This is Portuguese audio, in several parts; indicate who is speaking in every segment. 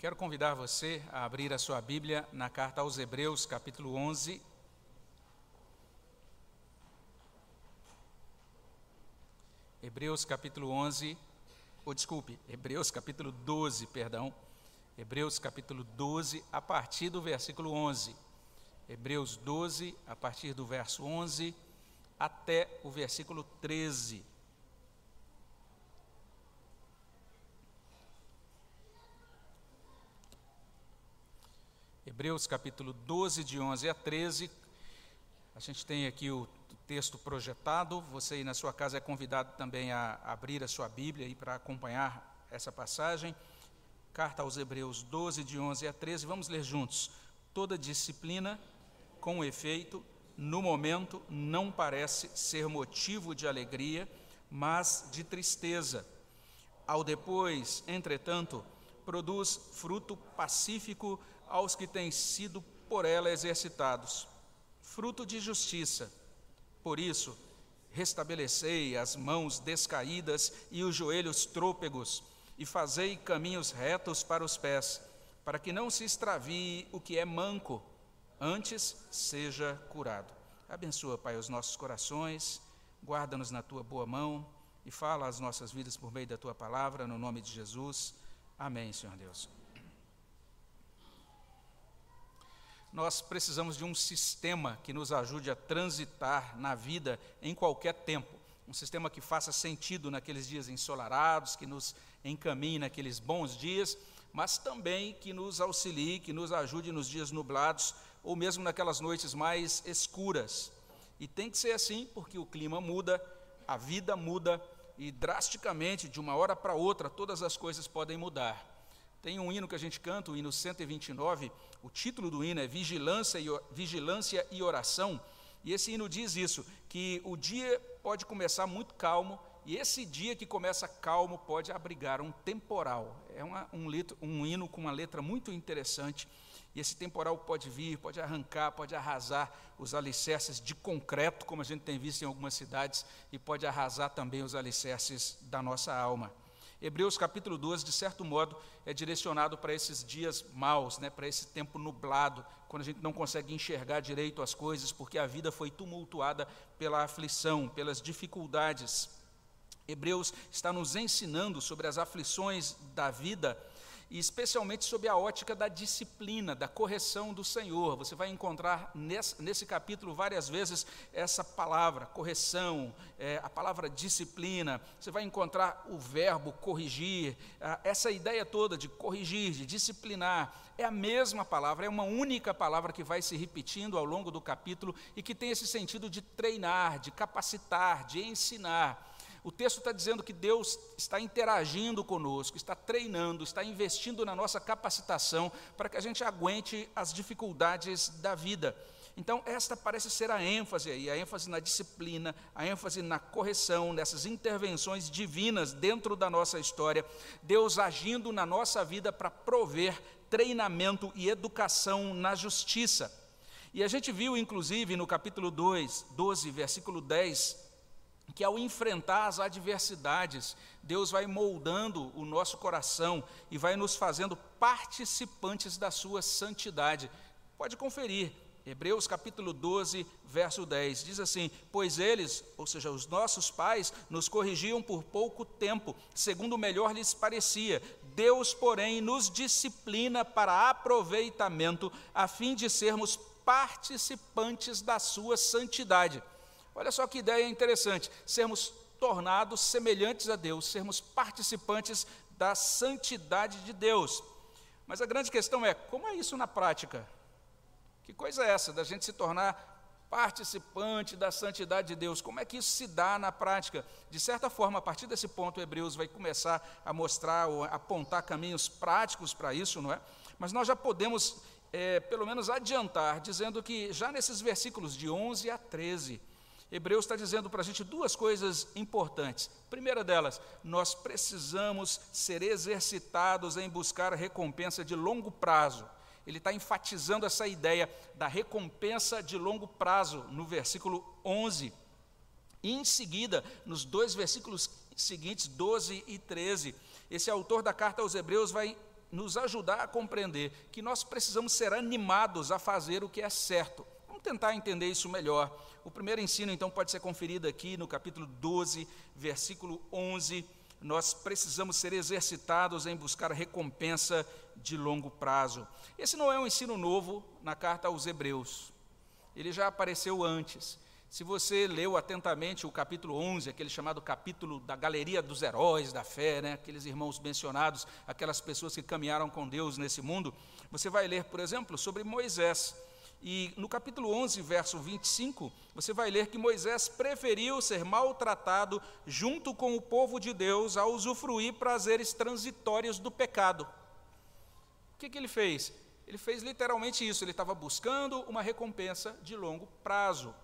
Speaker 1: Quero convidar você a abrir a sua Bíblia na carta aos Hebreus, capítulo 11. Hebreus, capítulo 11, ou desculpe, Hebreus, capítulo 12, perdão. Hebreus, capítulo 12, a partir do versículo 11. Hebreus 12, a partir do verso 11 até o versículo 13. Hebreus capítulo 12, de 11 a 13. A gente tem aqui o texto projetado. Você aí na sua casa é convidado também a abrir a sua Bíblia aí para acompanhar essa passagem. Carta aos Hebreus 12, de 11 a 13. Vamos ler juntos. Toda disciplina, com efeito, no momento, não parece ser motivo de alegria, mas de tristeza. Ao depois, entretanto, produz fruto pacífico aos que têm sido por ela exercitados, fruto de justiça. Por isso, restabelecei as mãos descaídas e os joelhos trôpegos, e fazei caminhos retos para os pés, para que não se extravie o que é manco, antes seja curado. Abençoa, Pai, os nossos corações, guarda-nos na tua boa mão e fala as nossas vidas por meio da tua palavra, no nome de Jesus. Amém, Senhor Deus. Nós precisamos de um sistema que nos ajude a transitar na vida em qualquer tempo. Um sistema que faça sentido naqueles dias ensolarados, que nos encaminhe naqueles bons dias, mas também que nos auxilie, que nos ajude nos dias nublados ou mesmo naquelas noites mais escuras. E tem que ser assim, porque o clima muda, a vida muda e drasticamente, de uma hora para outra, todas as coisas podem mudar. Tem um hino que a gente canta, o hino 129, o título do hino é Vigilância e, Vigilância e Oração, e esse hino diz isso, que o dia pode começar muito calmo, e esse dia que começa calmo pode abrigar um temporal. É uma, um, litro, um hino com uma letra muito interessante, e esse temporal pode vir, pode arrancar, pode arrasar os alicerces de concreto, como a gente tem visto em algumas cidades, e pode arrasar também os alicerces da nossa alma. Hebreus capítulo 12, de certo modo, é direcionado para esses dias maus, né, para esse tempo nublado, quando a gente não consegue enxergar direito as coisas, porque a vida foi tumultuada pela aflição, pelas dificuldades. Hebreus está nos ensinando sobre as aflições da vida e especialmente sob a ótica da disciplina, da correção do Senhor. Você vai encontrar nesse, nesse capítulo várias vezes essa palavra, correção, é, a palavra disciplina. Você vai encontrar o verbo corrigir, essa ideia toda de corrigir, de disciplinar. É a mesma palavra, é uma única palavra que vai se repetindo ao longo do capítulo e que tem esse sentido de treinar, de capacitar, de ensinar. O texto está dizendo que Deus está interagindo conosco, está treinando, está investindo na nossa capacitação para que a gente aguente as dificuldades da vida. Então, esta parece ser a ênfase aí, a ênfase na disciplina, a ênfase na correção, nessas intervenções divinas dentro da nossa história, Deus agindo na nossa vida para prover treinamento e educação na justiça. E a gente viu, inclusive, no capítulo 2, 12, versículo 10, que ao enfrentar as adversidades, Deus vai moldando o nosso coração e vai nos fazendo participantes da sua santidade. Pode conferir, Hebreus capítulo 12, verso 10, diz assim: Pois eles, ou seja, os nossos pais, nos corrigiam por pouco tempo, segundo melhor lhes parecia. Deus, porém, nos disciplina para aproveitamento, a fim de sermos participantes da sua santidade. Olha só que ideia interessante: sermos tornados semelhantes a Deus, sermos participantes da santidade de Deus. Mas a grande questão é: como é isso na prática? Que coisa é essa da gente se tornar participante da santidade de Deus? Como é que isso se dá na prática? De certa forma, a partir desse ponto, Hebreus vai começar a mostrar ou apontar caminhos práticos para isso, não é? Mas nós já podemos, é, pelo menos, adiantar, dizendo que já nesses versículos de 11 a 13, Hebreus está dizendo para a gente duas coisas importantes. primeira delas, nós precisamos ser exercitados em buscar recompensa de longo prazo. Ele está enfatizando essa ideia da recompensa de longo prazo no versículo 11. E em seguida, nos dois versículos seguintes, 12 e 13, esse autor da carta aos Hebreus vai nos ajudar a compreender que nós precisamos ser animados a fazer o que é certo. Vamos tentar entender isso melhor. O primeiro ensino, então, pode ser conferido aqui no capítulo 12, versículo 11. Nós precisamos ser exercitados em buscar recompensa de longo prazo. Esse não é um ensino novo na carta aos Hebreus. Ele já apareceu antes. Se você leu atentamente o capítulo 11, aquele chamado capítulo da galeria dos heróis da fé, né? aqueles irmãos mencionados, aquelas pessoas que caminharam com Deus nesse mundo, você vai ler, por exemplo, sobre Moisés. E no capítulo 11, verso 25, você vai ler que Moisés preferiu ser maltratado junto com o povo de Deus a usufruir prazeres transitórios do pecado. O que, que ele fez? Ele fez literalmente isso, ele estava buscando uma recompensa de longo prazo.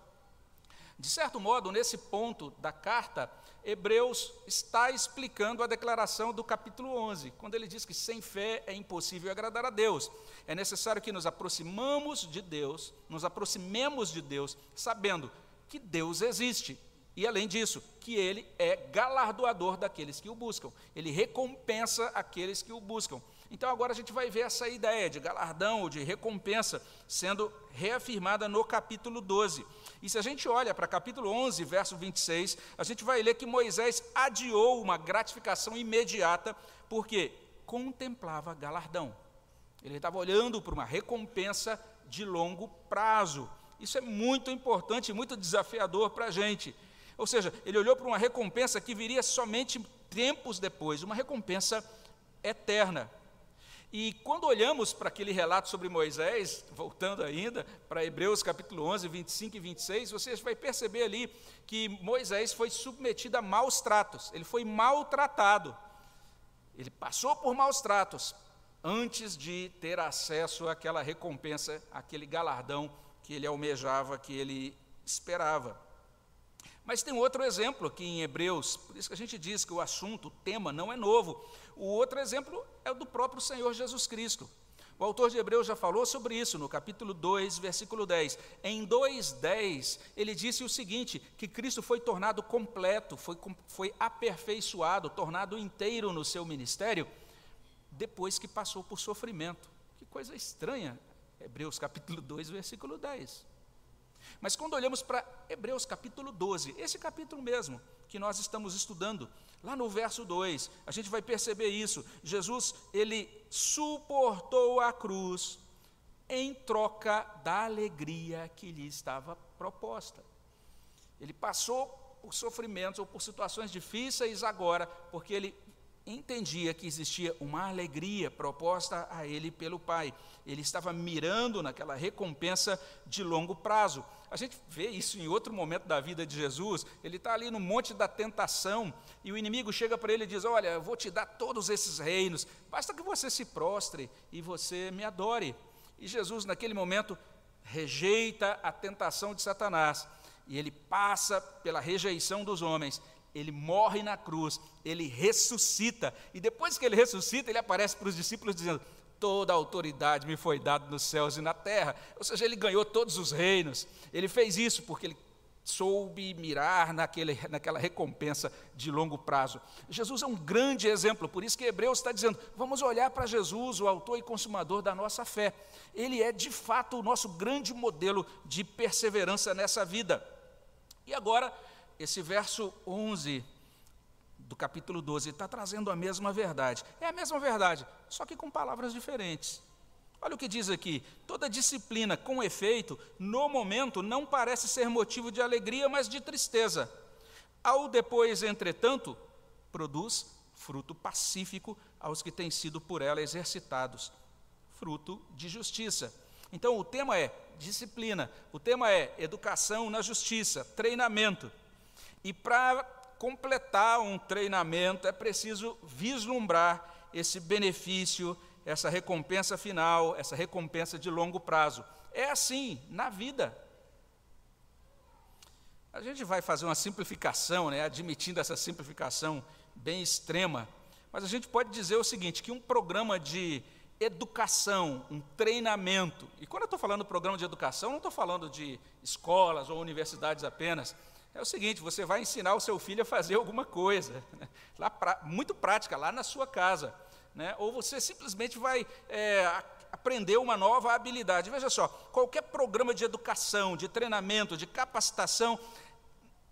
Speaker 1: De certo modo, nesse ponto da carta, Hebreus está explicando a declaração do capítulo 11, quando ele diz que sem fé é impossível agradar a Deus. É necessário que nos aproximamos de Deus, nos aproximemos de Deus, sabendo que Deus existe. E além disso, que ele é galardoador daqueles que o buscam. Ele recompensa aqueles que o buscam. Então agora a gente vai ver essa ideia de galardão, de recompensa, sendo reafirmada no capítulo 12. E se a gente olha para capítulo 11, verso 26, a gente vai ler que Moisés adiou uma gratificação imediata, porque contemplava galardão. Ele estava olhando para uma recompensa de longo prazo. Isso é muito importante, muito desafiador para a gente. Ou seja, ele olhou para uma recompensa que viria somente tempos depois, uma recompensa eterna. E quando olhamos para aquele relato sobre Moisés, voltando ainda para Hebreus capítulo 11, 25 e 26, você vai perceber ali que Moisés foi submetido a maus tratos, ele foi maltratado. Ele passou por maus tratos antes de ter acesso àquela recompensa, àquele galardão que ele almejava, que ele esperava. Mas tem outro exemplo aqui em Hebreus, por isso que a gente diz que o assunto, o tema, não é novo. O outro exemplo é o do próprio Senhor Jesus Cristo. O autor de Hebreus já falou sobre isso no capítulo 2, versículo 10. Em 2,10, ele disse o seguinte: que Cristo foi tornado completo, foi, foi aperfeiçoado, tornado inteiro no seu ministério, depois que passou por sofrimento. Que coisa estranha, Hebreus capítulo 2, versículo 10. Mas quando olhamos para Hebreus capítulo 12, esse capítulo mesmo que nós estamos estudando, lá no verso 2, a gente vai perceber isso. Jesus, ele suportou a cruz em troca da alegria que lhe estava proposta. Ele passou por sofrimentos ou por situações difíceis agora, porque ele entendia que existia uma alegria proposta a ele pelo Pai. Ele estava mirando naquela recompensa de longo prazo. A gente vê isso em outro momento da vida de Jesus. Ele está ali no monte da tentação e o inimigo chega para ele e diz: Olha, eu vou te dar todos esses reinos, basta que você se prostre e você me adore. E Jesus, naquele momento, rejeita a tentação de Satanás e ele passa pela rejeição dos homens ele morre na cruz, ele ressuscita, e depois que ele ressuscita, ele aparece para os discípulos dizendo: Toda a autoridade me foi dada nos céus e na terra. Ou seja, ele ganhou todos os reinos. Ele fez isso porque ele soube mirar naquele, naquela recompensa de longo prazo. Jesus é um grande exemplo, por isso que Hebreus está dizendo: vamos olhar para Jesus, o autor e consumador da nossa fé. Ele é de fato o nosso grande modelo de perseverança nessa vida. E agora, esse verso 11 do capítulo 12 está trazendo a mesma verdade. É a mesma verdade, só que com palavras diferentes. Olha o que diz aqui: toda disciplina com efeito, no momento, não parece ser motivo de alegria, mas de tristeza. Ao depois, entretanto, produz fruto pacífico aos que têm sido por ela exercitados, fruto de justiça. Então, o tema é disciplina, o tema é educação na justiça, treinamento. E para completar um treinamento é preciso vislumbrar esse benefício, essa recompensa final, essa recompensa de longo prazo. É assim na vida. A gente vai fazer uma simplificação, né, admitindo essa simplificação bem extrema, mas a gente pode dizer o seguinte: que um programa de educação, um treinamento, e quando eu estou falando programa de educação, não estou falando de escolas ou universidades apenas, é o seguinte: você vai ensinar o seu filho a fazer alguma coisa, né? lá pra, muito prática, lá na sua casa. né? ou você simplesmente vai é, aprender uma nova habilidade. Veja só, qualquer programa de educação, de treinamento, de capacitação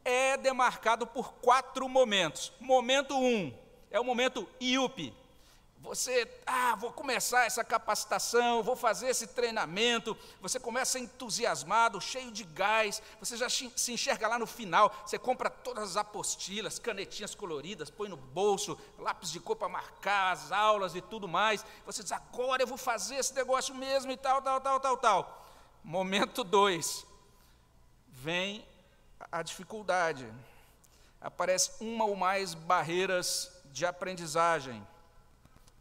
Speaker 1: é demarcado por quatro momentos. Momento um é o momento IUP, você, ah, vou começar essa capacitação, vou fazer esse treinamento. Você começa entusiasmado, cheio de gás. Você já se enxerga lá no final. Você compra todas as apostilas, canetinhas coloridas, põe no bolso, lápis de cor para marcar as aulas e tudo mais. Você diz, agora eu vou fazer esse negócio mesmo e tal, tal, tal, tal, tal. Momento dois, vem a dificuldade. Aparece uma ou mais barreiras de aprendizagem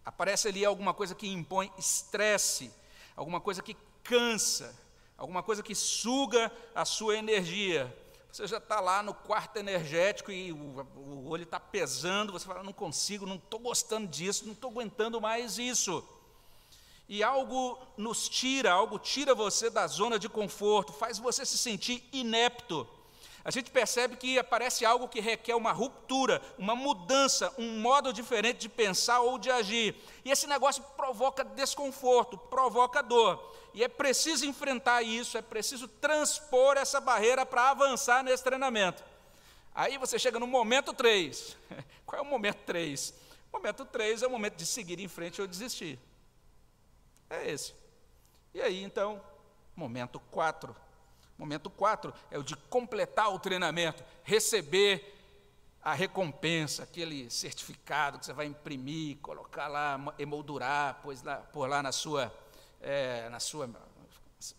Speaker 1: Aparece ali alguma coisa que impõe estresse, alguma coisa que cansa, alguma coisa que suga a sua energia. Você já está lá no quarto energético e o, o olho está pesando, você fala, não consigo, não estou gostando disso, não estou aguentando mais isso. E algo nos tira, algo tira você da zona de conforto, faz você se sentir inepto a gente percebe que aparece algo que requer uma ruptura, uma mudança, um modo diferente de pensar ou de agir. E esse negócio provoca desconforto, provoca dor. E é preciso enfrentar isso, é preciso transpor essa barreira para avançar nesse treinamento. Aí você chega no momento 3. Qual é o momento 3? O momento 3 é o momento de seguir em frente ou desistir. É esse. E aí, então, momento 4 Momento 4 é o de completar o treinamento, receber a recompensa, aquele certificado que você vai imprimir, colocar lá, emoldurar, pois lá, por lá na sua, é, na sua,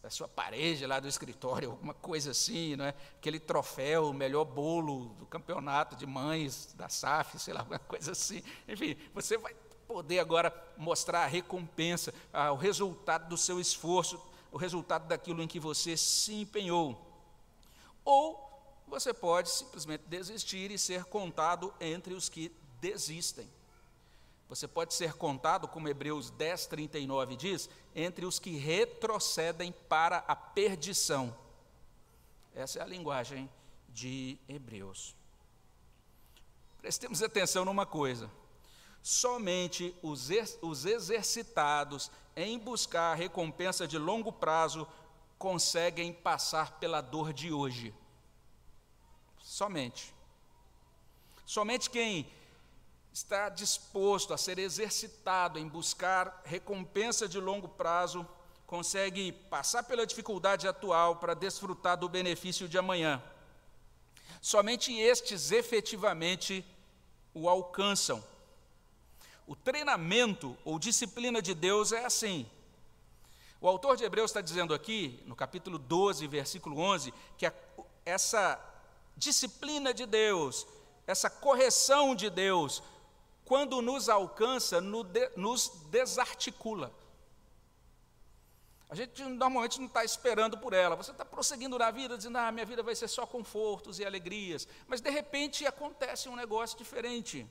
Speaker 1: na sua parede lá do escritório, alguma coisa assim, não é? aquele troféu, o melhor bolo do campeonato de mães da SAF, sei lá, alguma coisa assim. Enfim, você vai poder agora mostrar a recompensa, o resultado do seu esforço o resultado daquilo em que você se empenhou. Ou você pode simplesmente desistir e ser contado entre os que desistem. Você pode ser contado, como Hebreus 10, 39 diz, entre os que retrocedem para a perdição. Essa é a linguagem de Hebreus. Prestemos atenção numa coisa: somente os, os exercitados em buscar a recompensa de longo prazo, conseguem passar pela dor de hoje. Somente. Somente quem está disposto a ser exercitado em buscar recompensa de longo prazo consegue passar pela dificuldade atual para desfrutar do benefício de amanhã. Somente estes efetivamente o alcançam. O treinamento ou disciplina de Deus é assim. O autor de Hebreus está dizendo aqui, no capítulo 12, versículo 11, que a, essa disciplina de Deus, essa correção de Deus, quando nos alcança, nos desarticula. A gente normalmente não está esperando por ela. Você está prosseguindo na vida, dizendo, ah, minha vida vai ser só confortos e alegrias. Mas de repente acontece um negócio diferente.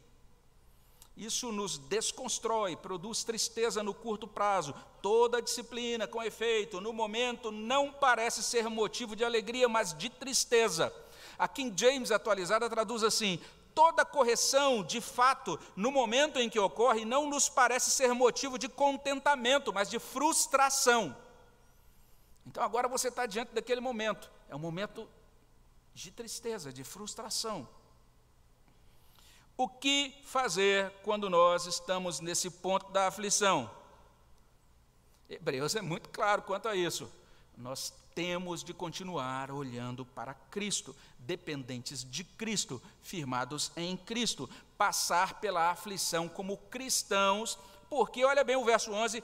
Speaker 1: Isso nos desconstrói, produz tristeza no curto prazo. Toda disciplina, com efeito, no momento não parece ser motivo de alegria, mas de tristeza. A King James atualizada traduz assim: toda correção, de fato, no momento em que ocorre, não nos parece ser motivo de contentamento, mas de frustração. Então agora você está diante daquele momento, é um momento de tristeza, de frustração. O que fazer quando nós estamos nesse ponto da aflição? Hebreus é muito claro quanto a isso. Nós temos de continuar olhando para Cristo, dependentes de Cristo, firmados em Cristo, passar pela aflição como cristãos, porque, olha bem o verso 11: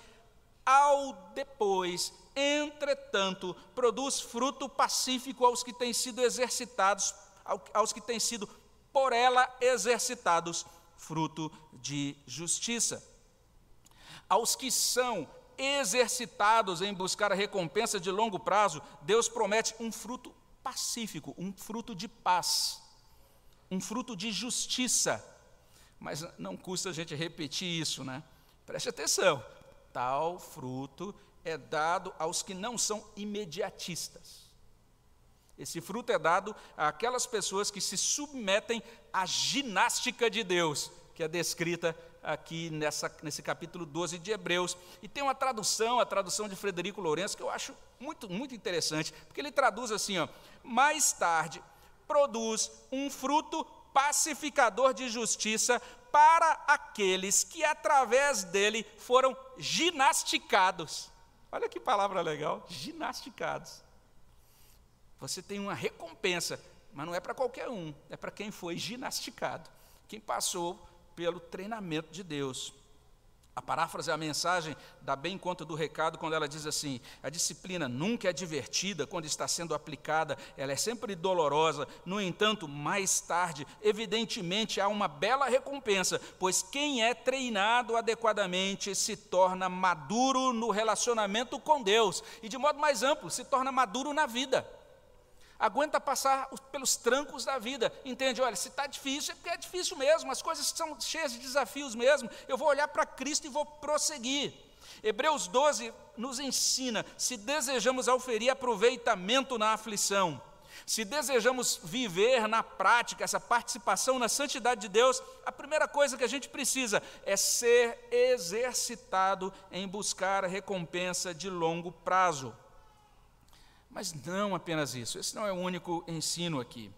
Speaker 1: ao depois, entretanto, produz fruto pacífico aos que têm sido exercitados, aos que têm sido por ela exercitados fruto de justiça. Aos que são exercitados em buscar a recompensa de longo prazo, Deus promete um fruto pacífico, um fruto de paz, um fruto de justiça. Mas não custa a gente repetir isso, né? Preste atenção. Tal fruto é dado aos que não são imediatistas. Esse fruto é dado àquelas pessoas que se submetem à ginástica de Deus, que é descrita aqui nessa, nesse capítulo 12 de Hebreus. E tem uma tradução, a tradução de Frederico Lourenço, que eu acho muito, muito interessante, porque ele traduz assim: ó, mais tarde produz um fruto pacificador de justiça para aqueles que através dele foram ginasticados. Olha que palavra legal, ginasticados. Você tem uma recompensa, mas não é para qualquer um, é para quem foi ginasticado, quem passou pelo treinamento de Deus. A paráfrase, a mensagem, dá bem conta do recado quando ela diz assim: a disciplina nunca é divertida quando está sendo aplicada, ela é sempre dolorosa, no entanto, mais tarde, evidentemente, há uma bela recompensa, pois quem é treinado adequadamente se torna maduro no relacionamento com Deus e, de modo mais amplo, se torna maduro na vida aguenta passar pelos trancos da vida. Entende? Olha, se está difícil, é porque é difícil mesmo, as coisas são cheias de desafios mesmo. Eu vou olhar para Cristo e vou prosseguir. Hebreus 12 nos ensina: se desejamos auferir aproveitamento na aflição, se desejamos viver na prática essa participação na santidade de Deus, a primeira coisa que a gente precisa é ser exercitado em buscar recompensa de longo prazo. Mas não apenas isso, esse não é o único ensino aqui.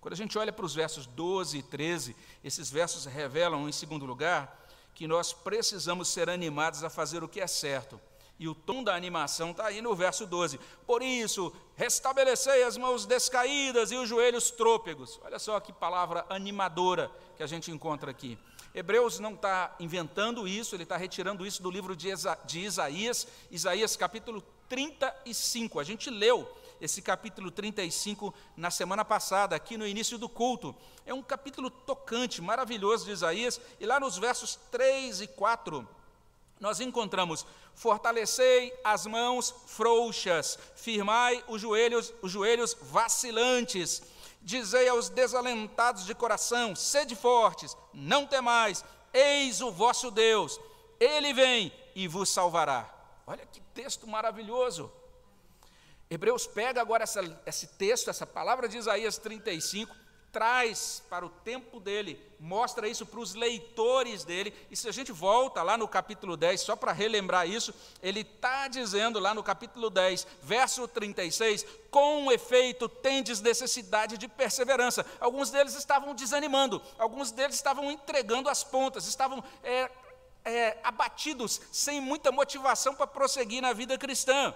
Speaker 1: Quando a gente olha para os versos 12 e 13, esses versos revelam, em segundo lugar, que nós precisamos ser animados a fazer o que é certo. E o tom da animação está aí no verso 12. Por isso, restabelecei as mãos descaídas e os joelhos trôpegos. Olha só que palavra animadora que a gente encontra aqui. Hebreus não está inventando isso, ele está retirando isso do livro de, Isaías, Isaías capítulo 35. A gente leu esse capítulo 35 na semana passada, aqui no início do culto. É um capítulo tocante, maravilhoso de Isaías, e lá nos versos 3 e 4, nós encontramos: Fortalecei as mãos frouxas, firmai os joelhos, os joelhos vacilantes. Dizei aos desalentados de coração: sede fortes, não temais, eis o vosso Deus, ele vem e vos salvará. Olha que texto maravilhoso. Hebreus pega agora essa, esse texto, essa palavra de Isaías 35, traz para o tempo dele, mostra isso para os leitores dele, e se a gente volta lá no capítulo 10, só para relembrar isso, ele está dizendo lá no capítulo 10, verso 36, com efeito tendes necessidade de perseverança. Alguns deles estavam desanimando, alguns deles estavam entregando as pontas, estavam é, é, abatidos, sem muita motivação para prosseguir na vida cristã.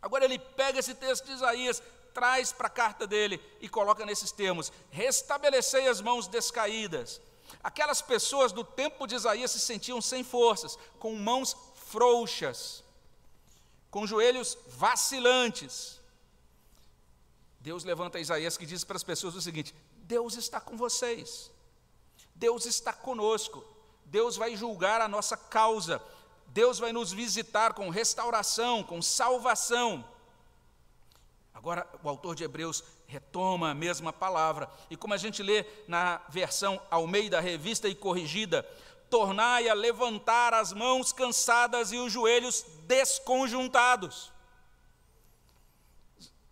Speaker 1: Agora ele pega esse texto de Isaías, traz para a carta dele e coloca nesses termos: restabelecei as mãos descaídas. Aquelas pessoas do tempo de Isaías se sentiam sem forças, com mãos frouxas, com joelhos vacilantes. Deus levanta Isaías que diz para as pessoas o seguinte: Deus está com vocês, Deus está conosco. Deus vai julgar a nossa causa, Deus vai nos visitar com restauração, com salvação. Agora, o autor de Hebreus retoma a mesma palavra, e como a gente lê na versão ao meio da revista e corrigida, tornai a levantar as mãos cansadas e os joelhos desconjuntados.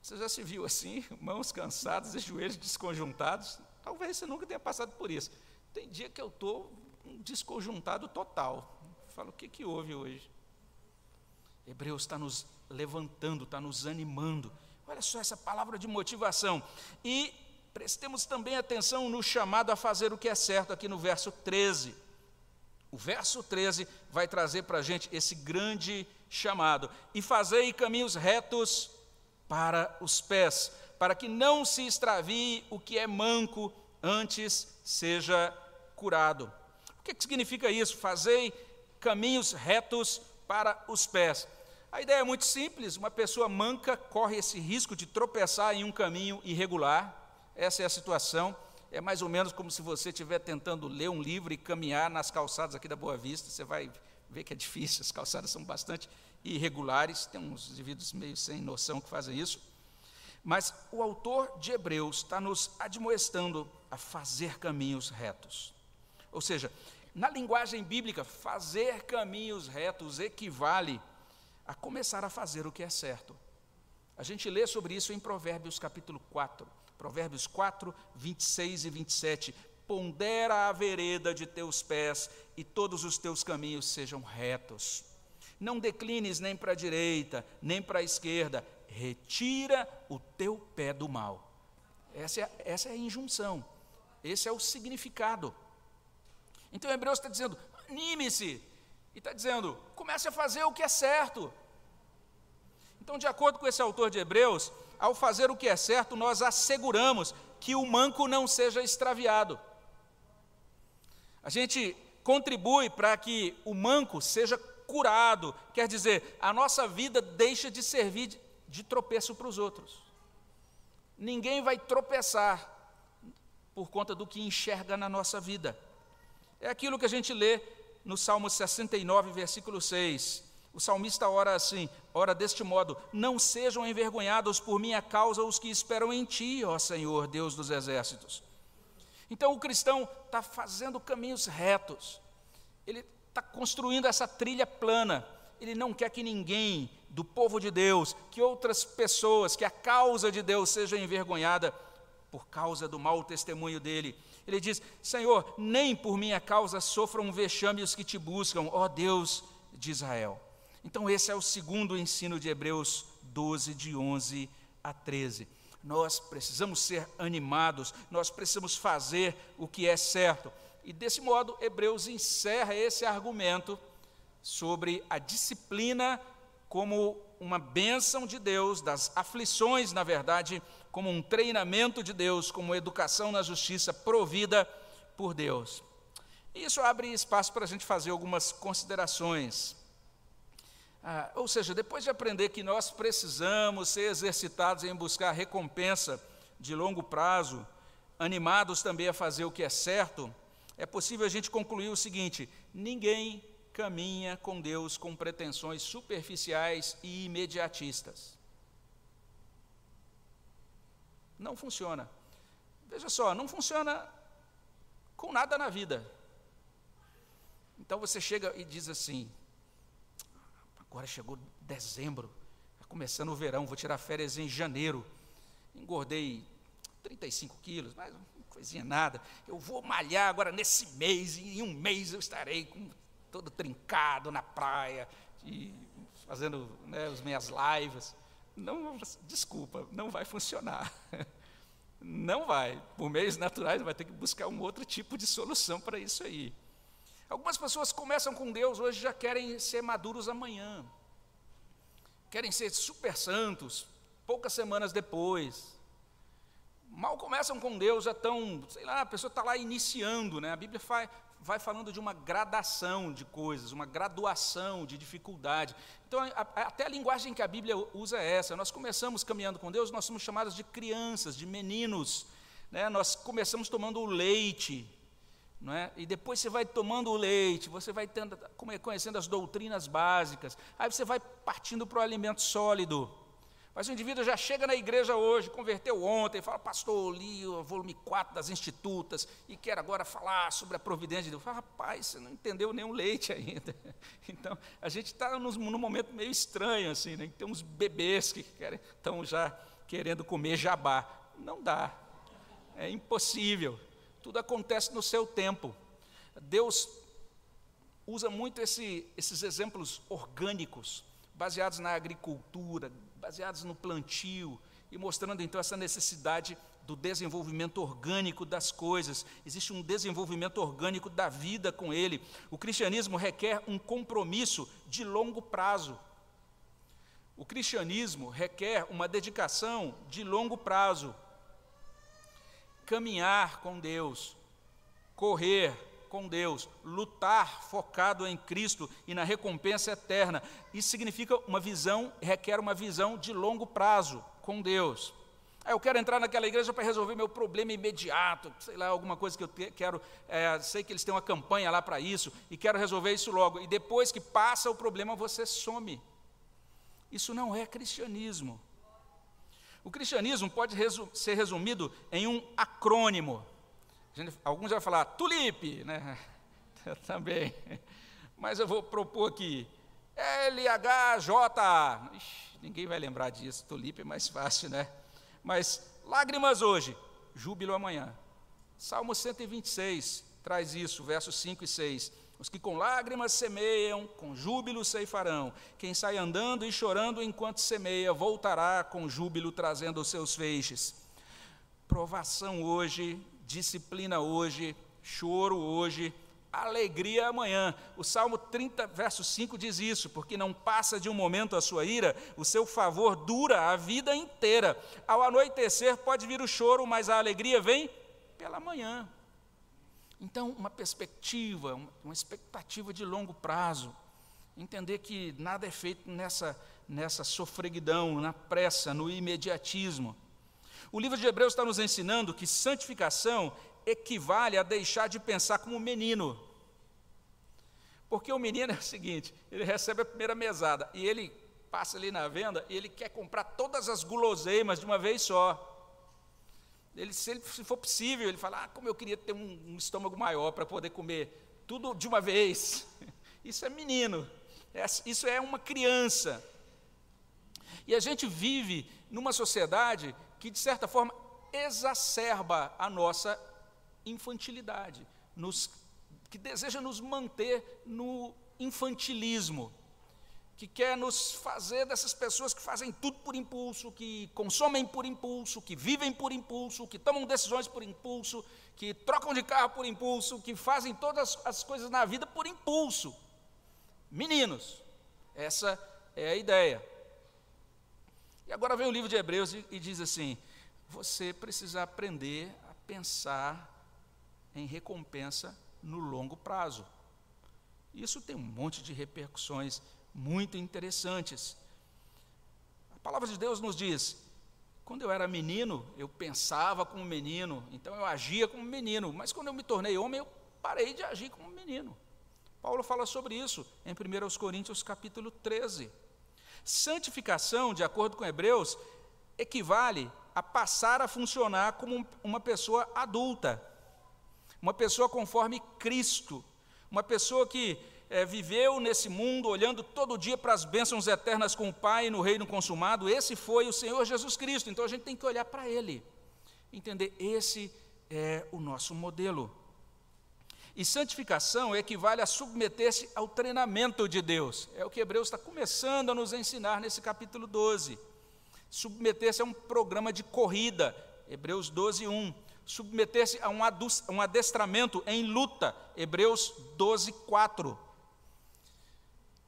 Speaker 1: Você já se viu assim, mãos cansadas e joelhos desconjuntados? Talvez você nunca tenha passado por isso. Tem dia que eu estou um desconjuntado total. Falo, o que, que houve hoje? Hebreus está nos levantando, está nos animando. Olha só essa palavra de motivação. E prestemos também atenção no chamado a fazer o que é certo, aqui no verso 13. O verso 13 vai trazer para a gente esse grande chamado. E fazei caminhos retos para os pés, para que não se extravie o que é manco, antes seja curado. O que, que significa isso? Fazei caminhos retos para os pés. A ideia é muito simples: uma pessoa manca corre esse risco de tropeçar em um caminho irregular. Essa é a situação. É mais ou menos como se você estiver tentando ler um livro e caminhar nas calçadas aqui da Boa Vista. Você vai ver que é difícil, as calçadas são bastante irregulares. Tem uns indivíduos meio sem noção que fazem isso. Mas o autor de Hebreus está nos admoestando a fazer caminhos retos. Ou seja, na linguagem bíblica, fazer caminhos retos equivale a começar a fazer o que é certo. A gente lê sobre isso em Provérbios capítulo 4. Provérbios 4, 26 e 27. pondera a vereda de teus pés e todos os teus caminhos sejam retos. Não declines nem para a direita, nem para a esquerda, retira o teu pé do mal. Essa é, essa é a injunção, esse é o significado. Então Hebreus está dizendo: anime-se, e está dizendo: comece a fazer o que é certo. Então, de acordo com esse autor de Hebreus, ao fazer o que é certo, nós asseguramos que o manco não seja extraviado. A gente contribui para que o manco seja curado, quer dizer, a nossa vida deixa de servir de, de tropeço para os outros. Ninguém vai tropeçar por conta do que enxerga na nossa vida. É aquilo que a gente lê no Salmo 69, versículo 6. O salmista ora assim, ora deste modo: Não sejam envergonhados por minha causa os que esperam em ti, ó Senhor, Deus dos exércitos. Então o cristão está fazendo caminhos retos, ele está construindo essa trilha plana, ele não quer que ninguém do povo de Deus, que outras pessoas, que a causa de Deus seja envergonhada por causa do mau testemunho dele. Ele diz: Senhor, nem por minha causa sofram vexame os que te buscam, ó Deus de Israel. Então, esse é o segundo ensino de Hebreus 12, de 11 a 13. Nós precisamos ser animados, nós precisamos fazer o que é certo. E desse modo, Hebreus encerra esse argumento sobre a disciplina como uma bênção de Deus, das aflições, na verdade, como um treinamento de Deus, como educação na justiça provida por Deus. Isso abre espaço para a gente fazer algumas considerações. Ah, ou seja, depois de aprender que nós precisamos ser exercitados em buscar recompensa de longo prazo, animados também a fazer o que é certo, é possível a gente concluir o seguinte: ninguém caminha com Deus com pretensões superficiais e imediatistas. Não funciona. Veja só, não funciona com nada na vida. Então você chega e diz assim: Agora chegou dezembro, está começando o verão, vou tirar férias em janeiro. Engordei 35 quilos, mas coisinha nada. Eu vou malhar agora nesse mês, e em um mês eu estarei com, todo trincado na praia, e fazendo né, as minhas lives. Não, desculpa, não vai funcionar. Não vai. Por meios naturais, vai ter que buscar um outro tipo de solução para isso aí. Algumas pessoas começam com Deus hoje já querem ser maduros amanhã. Querem ser super santos poucas semanas depois. Mal começam com Deus, já estão, sei lá, a pessoa está lá iniciando, né? A Bíblia vai, vai falando de uma gradação de coisas, uma graduação de dificuldade. Então, a, a, até a linguagem que a Bíblia usa é essa. Nós começamos caminhando com Deus, nós somos chamados de crianças, de meninos. Né? Nós começamos tomando o leite, é? E depois você vai tomando o leite, você vai tendo, conhecendo as doutrinas básicas, aí você vai partindo para o alimento sólido. Mas o indivíduo já chega na igreja hoje, converteu ontem, fala, pastor, li o volume 4 das Institutas e quero agora falar sobre a providência de Deus. Fala, rapaz, você não entendeu o leite ainda. Então, a gente está num, momento meio estranho, assim, né? Tem uns bebês que estão já querendo comer jabá. Não dá, é impossível. Tudo acontece no seu tempo. Deus usa muito esse, esses exemplos orgânicos, baseados na agricultura, baseados no plantio, e mostrando então essa necessidade do desenvolvimento orgânico das coisas. Existe um desenvolvimento orgânico da vida com Ele. O cristianismo requer um compromisso de longo prazo. O cristianismo requer uma dedicação de longo prazo caminhar com Deus, correr com Deus, lutar focado em Cristo e na recompensa eterna. Isso significa uma visão, requer uma visão de longo prazo com Deus. Ah, eu quero entrar naquela igreja para resolver meu problema imediato, sei lá, alguma coisa que eu quero, é, sei que eles têm uma campanha lá para isso, e quero resolver isso logo. E depois que passa o problema, você some. Isso não é cristianismo. O cristianismo pode resu ser resumido em um acrônimo. Gente, alguns vão falar tulipe, né? Eu também. Mas eu vou propor aqui LHJ. Ninguém vai lembrar disso. Tulipe é mais fácil, né? Mas lágrimas hoje, júbilo amanhã. Salmo 126 traz isso, versos 5 e 6. Os que com lágrimas semeiam, com júbilo ceifarão. Quem sai andando e chorando enquanto semeia, voltará com júbilo trazendo os seus feixes. Provação hoje, disciplina hoje, choro hoje, alegria amanhã. O Salmo 30, verso 5 diz isso, porque não passa de um momento a sua ira, o seu favor dura a vida inteira. Ao anoitecer pode vir o choro, mas a alegria vem pela manhã. Então, uma perspectiva, uma expectativa de longo prazo. Entender que nada é feito nessa, nessa sofreguidão, na pressa, no imediatismo. O livro de Hebreus está nos ensinando que santificação equivale a deixar de pensar como menino. Porque o menino é o seguinte: ele recebe a primeira mesada e ele passa ali na venda e ele quer comprar todas as guloseimas de uma vez só. Ele, se, ele, se for possível, ele fala: ah, como eu queria ter um, um estômago maior para poder comer tudo de uma vez. Isso é menino, é, isso é uma criança. E a gente vive numa sociedade que, de certa forma, exacerba a nossa infantilidade, nos, que deseja nos manter no infantilismo que quer nos fazer dessas pessoas que fazem tudo por impulso, que consomem por impulso, que vivem por impulso, que tomam decisões por impulso, que trocam de carro por impulso, que fazem todas as coisas na vida por impulso. Meninos, essa é a ideia. E agora vem o livro de Hebreus e, e diz assim: você precisa aprender a pensar em recompensa no longo prazo. Isso tem um monte de repercussões muito interessantes. A palavra de Deus nos diz: quando eu era menino, eu pensava como menino, então eu agia como menino, mas quando eu me tornei homem, eu parei de agir como menino. Paulo fala sobre isso em 1 Coríntios capítulo 13. Santificação, de acordo com Hebreus, equivale a passar a funcionar como uma pessoa adulta, uma pessoa conforme Cristo, uma pessoa que é, viveu nesse mundo olhando todo dia para as bênçãos eternas com o Pai no reino consumado, esse foi o Senhor Jesus Cristo. Então a gente tem que olhar para Ele, entender, esse é o nosso modelo. E santificação equivale a submeter-se ao treinamento de Deus. É o que Hebreus está começando a nos ensinar nesse capítulo 12. Submeter-se a um programa de corrida, Hebreus 12, 1. Submeter-se a um adestramento em luta, Hebreus 12, 4.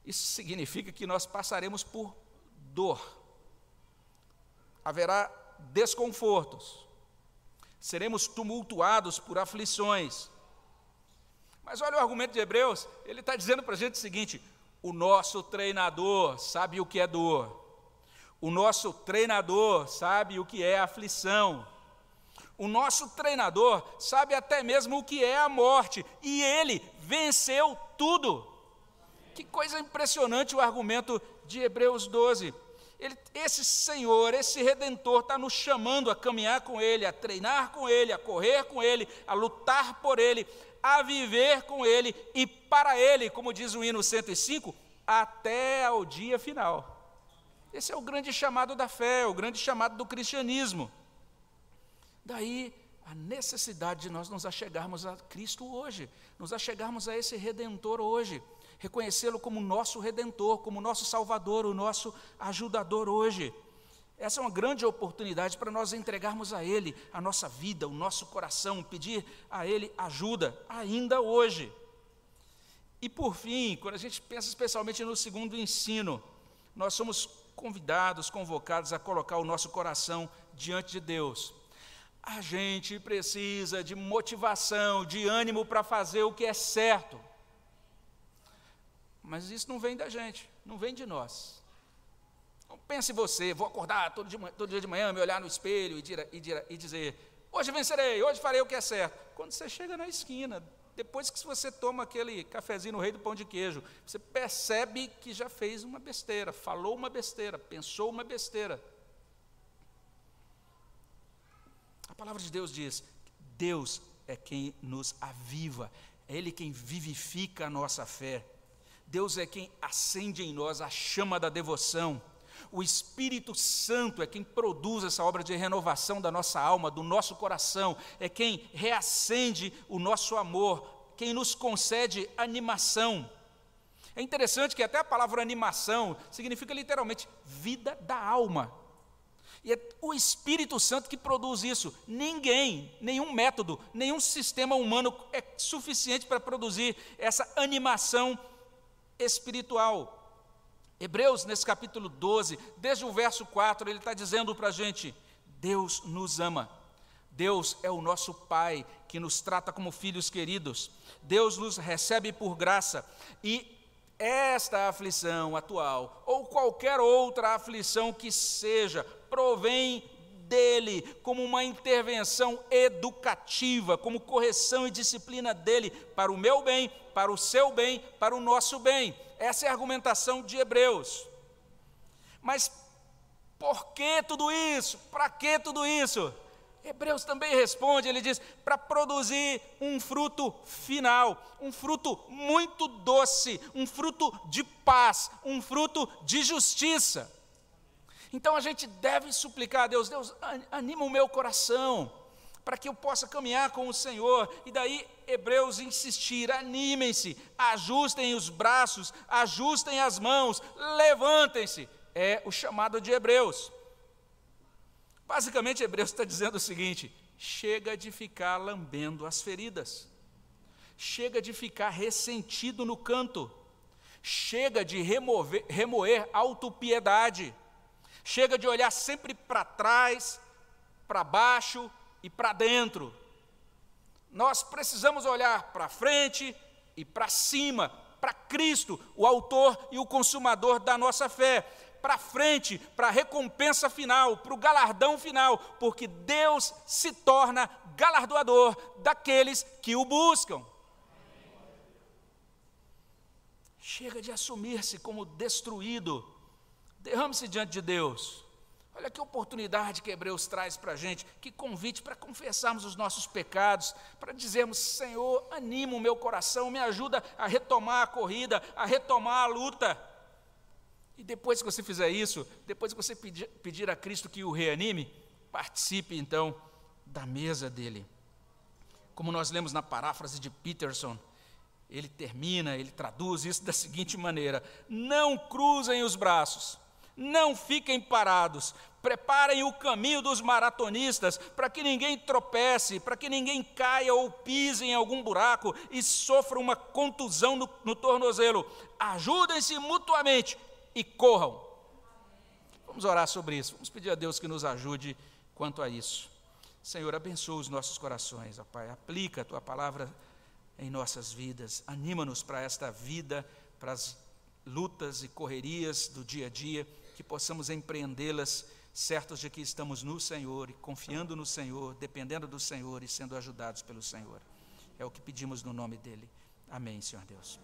Speaker 1: Isso significa que nós passaremos por dor, haverá desconfortos, seremos tumultuados por aflições. Mas olha o argumento de Hebreus, ele está dizendo para a gente o seguinte: o nosso treinador sabe o que é dor, o nosso treinador sabe o que é aflição. O nosso treinador sabe até mesmo o que é a morte, e ele venceu tudo. Que coisa impressionante o argumento de Hebreus 12. Ele, esse Senhor, esse Redentor, está nos chamando a caminhar com Ele, a treinar com Ele, a correr com Ele, a lutar por Ele, a viver com Ele e para Ele, como diz o hino 105, até ao dia final. Esse é o grande chamado da fé, o grande chamado do cristianismo. Daí a necessidade de nós nos achegarmos a Cristo hoje, nos achegarmos a esse Redentor hoje reconhecê-lo como nosso redentor, como nosso salvador, o nosso ajudador hoje. Essa é uma grande oportunidade para nós entregarmos a Ele a nossa vida, o nosso coração, pedir a Ele ajuda, ainda hoje. E por fim, quando a gente pensa especialmente no segundo ensino, nós somos convidados, convocados a colocar o nosso coração diante de Deus. A gente precisa de motivação, de ânimo para fazer o que é certo. Mas isso não vem da gente, não vem de nós. Pense você, vou acordar todo dia, todo dia de manhã, me olhar no espelho e, dire, e, dire, e dizer: hoje vencerei, hoje farei o que é certo. Quando você chega na esquina, depois que você toma aquele cafezinho no rei do pão de queijo, você percebe que já fez uma besteira, falou uma besteira, pensou uma besteira. A palavra de Deus diz: Deus é quem nos aviva, é Ele quem vivifica a nossa fé. Deus é quem acende em nós a chama da devoção. O Espírito Santo é quem produz essa obra de renovação da nossa alma, do nosso coração, é quem reacende o nosso amor, quem nos concede animação. É interessante que até a palavra animação significa literalmente vida da alma. E é o Espírito Santo que produz isso. Ninguém, nenhum método, nenhum sistema humano é suficiente para produzir essa animação espiritual. Hebreus, nesse capítulo 12, desde o verso 4, ele está dizendo para a gente: Deus nos ama. Deus é o nosso Pai que nos trata como filhos queridos. Deus nos recebe por graça. E esta aflição atual, ou qualquer outra aflição que seja, provém dele, como uma intervenção educativa, como correção e disciplina dele para o meu bem, para o seu bem, para o nosso bem. Essa é a argumentação de Hebreus. Mas por que tudo isso? Para que tudo isso? Hebreus também responde, ele diz: para produzir um fruto final, um fruto muito doce, um fruto de paz, um fruto de justiça. Então a gente deve suplicar a Deus: Deus, anima o meu coração, para que eu possa caminhar com o Senhor. E daí Hebreus insistir: animem-se, ajustem os braços, ajustem as mãos, levantem-se. É o chamado de Hebreus. Basicamente, Hebreus está dizendo o seguinte: chega de ficar lambendo as feridas, chega de ficar ressentido no canto, chega de remover, remoer autopiedade, chega de olhar sempre para trás, para baixo e para dentro. Nós precisamos olhar para frente e para cima, para Cristo, o autor e o consumador da nossa fé para frente, para a recompensa final, para o galardão final, porque Deus se torna galardoador daqueles que o buscam. Chega de assumir-se como destruído, derrame-se diante de Deus. Olha que oportunidade que Hebreus traz para a gente, que convite para confessarmos os nossos pecados, para dizermos: Senhor, anima o meu coração, me ajuda a retomar a corrida, a retomar a luta. E depois que você fizer isso, depois que você pedir, pedir a Cristo que o reanime, participe então da mesa dele. Como nós lemos na paráfrase de Peterson, ele termina, ele traduz isso da seguinte maneira: Não cruzem os braços, não fiquem parados, preparem o caminho dos maratonistas para que ninguém tropece, para que ninguém caia ou pise em algum buraco e sofra uma contusão no, no tornozelo. Ajudem-se mutuamente e corram. Vamos orar sobre isso, vamos pedir a Deus que nos ajude quanto a isso. Senhor, abençoa os nossos corações, ó Pai, aplica a tua palavra em nossas vidas, anima-nos para esta vida, para as lutas e correrias do dia a dia, que possamos empreendê-las certos de que estamos no Senhor e confiando no Senhor, dependendo do Senhor e sendo ajudados pelo Senhor. É o que pedimos no nome dele. Amém, Senhor Deus.